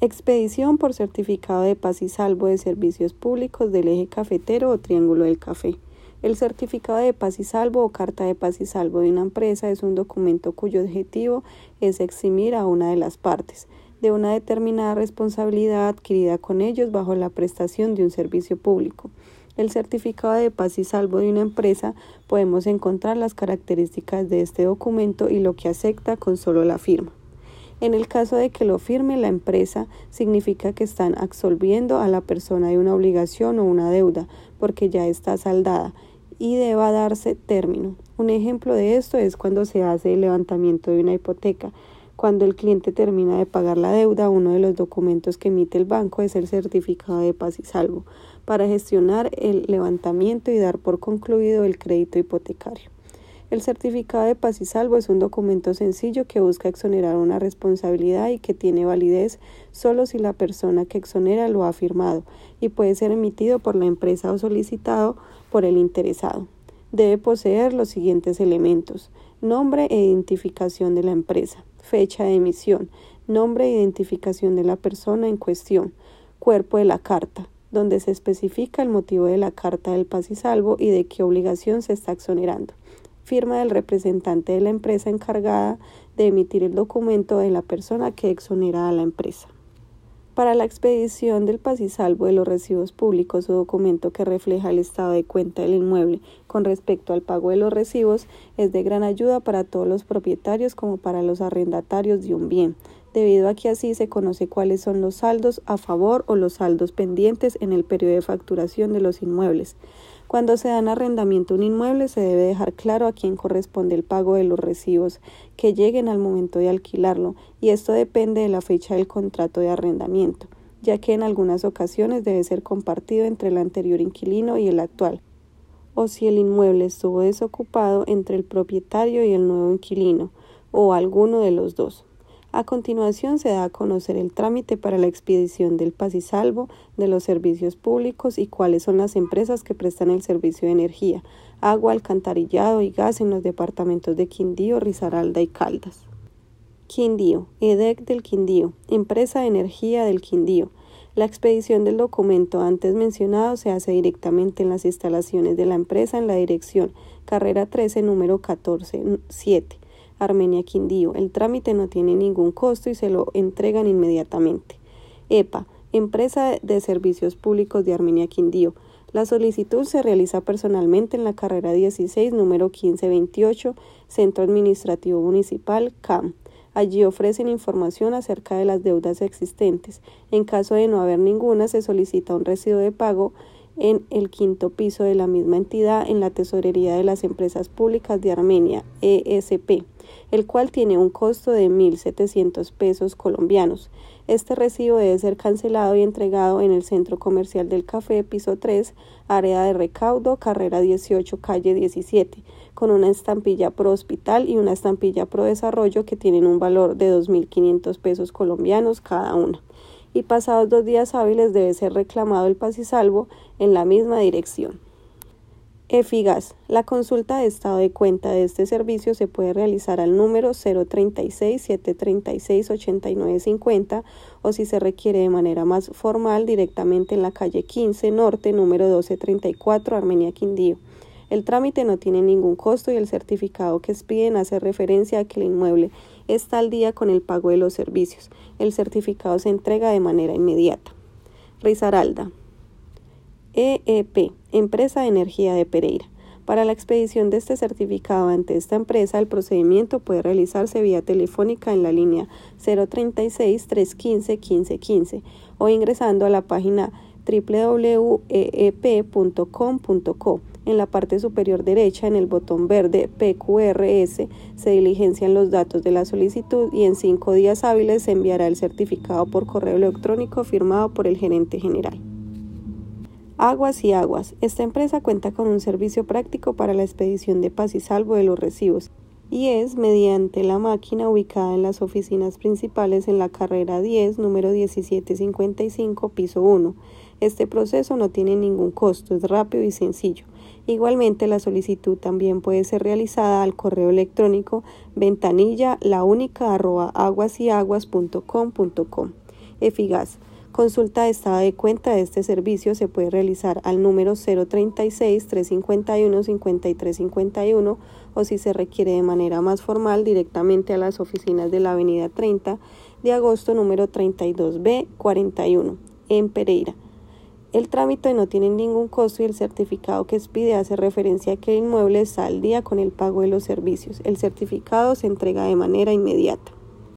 Expedición por certificado de paz y salvo de servicios públicos del eje cafetero o triángulo del café. El certificado de paz y salvo o carta de paz y salvo de una empresa es un documento cuyo objetivo es eximir a una de las partes de una determinada responsabilidad adquirida con ellos bajo la prestación de un servicio público. El certificado de paz y salvo de una empresa podemos encontrar las características de este documento y lo que acepta con solo la firma. En el caso de que lo firme la empresa, significa que están absolviendo a la persona de una obligación o una deuda, porque ya está saldada y deba darse término. Un ejemplo de esto es cuando se hace el levantamiento de una hipoteca. Cuando el cliente termina de pagar la deuda, uno de los documentos que emite el banco es el certificado de paz y salvo para gestionar el levantamiento y dar por concluido el crédito hipotecario. El certificado de paz y salvo es un documento sencillo que busca exonerar una responsabilidad y que tiene validez solo si la persona que exonera lo ha firmado y puede ser emitido por la empresa o solicitado por el interesado. Debe poseer los siguientes elementos: nombre e identificación de la empresa, fecha de emisión, nombre e identificación de la persona en cuestión, cuerpo de la carta, donde se especifica el motivo de la carta del paz y salvo y de qué obligación se está exonerando firma del representante de la empresa encargada de emitir el documento de la persona que exonera a la empresa. Para la expedición del paz y salvo de los recibos públicos o documento que refleja el estado de cuenta del inmueble con respecto al pago de los recibos es de gran ayuda para todos los propietarios como para los arrendatarios de un bien, debido a que así se conoce cuáles son los saldos a favor o los saldos pendientes en el periodo de facturación de los inmuebles. Cuando se da en arrendamiento un inmueble, se debe dejar claro a quién corresponde el pago de los recibos que lleguen al momento de alquilarlo, y esto depende de la fecha del contrato de arrendamiento, ya que en algunas ocasiones debe ser compartido entre el anterior inquilino y el actual, o si el inmueble estuvo desocupado entre el propietario y el nuevo inquilino, o alguno de los dos. A continuación se da a conocer el trámite para la expedición del paz y salvo de los servicios públicos y cuáles son las empresas que prestan el servicio de energía, agua, alcantarillado y gas en los departamentos de Quindío, Risaralda y Caldas. Quindío, EDEC del Quindío, Empresa de Energía del Quindío. La expedición del documento antes mencionado se hace directamente en las instalaciones de la empresa en la dirección Carrera 13, número 147 Armenia Quindío. El trámite no tiene ningún costo y se lo entregan inmediatamente. EPA, Empresa de Servicios Públicos de Armenia Quindío. La solicitud se realiza personalmente en la carrera 16, número 1528, Centro Administrativo Municipal, CAM. Allí ofrecen información acerca de las deudas existentes. En caso de no haber ninguna, se solicita un residuo de pago en el quinto piso de la misma entidad en la Tesorería de las Empresas Públicas de Armenia, ESP el cual tiene un costo de 1.700 pesos colombianos. Este recibo debe ser cancelado y entregado en el Centro Comercial del Café, piso 3, área de recaudo, carrera 18, calle 17, con una estampilla pro hospital y una estampilla pro desarrollo que tienen un valor de 2.500 pesos colombianos cada una. Y pasados dos días hábiles debe ser reclamado el paz y salvo en la misma dirección. EFIGAS. La consulta de estado de cuenta de este servicio se puede realizar al número 036-736-8950 o si se requiere de manera más formal directamente en la calle 15 Norte, número 1234, Armenia Quindío. El trámite no tiene ningún costo y el certificado que expiden hace referencia a que el inmueble está al día con el pago de los servicios. El certificado se entrega de manera inmediata. Risaralda. EEP, Empresa de Energía de Pereira. Para la expedición de este certificado ante esta empresa, el procedimiento puede realizarse vía telefónica en la línea 036-315-1515 o ingresando a la página www.eep.com.co. En la parte superior derecha, en el botón verde PQRS, se diligencian los datos de la solicitud y en cinco días hábiles se enviará el certificado por correo electrónico firmado por el gerente general. Aguas y Aguas. Esta empresa cuenta con un servicio práctico para la expedición de paz y salvo de los recibos y es mediante la máquina ubicada en las oficinas principales en la carrera 10, número 1755, piso 1. Este proceso no tiene ningún costo, es rápido y sencillo. Igualmente, la solicitud también puede ser realizada al correo electrónico ventanilla la única Efigas. Consulta de estado de cuenta de este servicio se puede realizar al número 036-351-5351 o si se requiere de manera más formal directamente a las oficinas de la Avenida 30 de agosto número 32B 41 en Pereira. El trámite no tiene ningún costo y el certificado que expide hace referencia a que el inmueble está al día con el pago de los servicios. El certificado se entrega de manera inmediata.